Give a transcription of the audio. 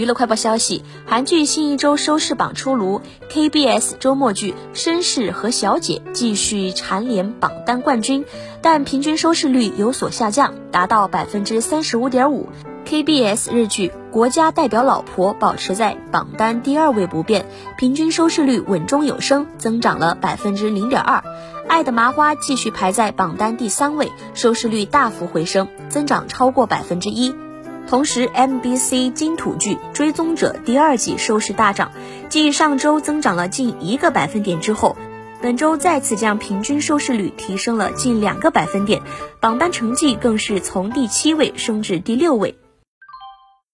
娱乐快报消息，韩剧新一周收视榜出炉，KBS 周末剧《绅士和小姐》继续蝉联榜单冠军，但平均收视率有所下降，达到百分之三十五点五。KBS 日剧《国家代表老婆》保持在榜单第二位不变，平均收视率稳中有升，增长了百分之零点二。《爱的麻花》继续排在榜单第三位，收视率大幅回升，增长超过百分之一。同时，MBC 金土剧《追踪者》第二季收视大涨，继上周增长了近一个百分点之后，本周再次将平均收视率提升了近两个百分点，榜单成绩更是从第七位升至第六位。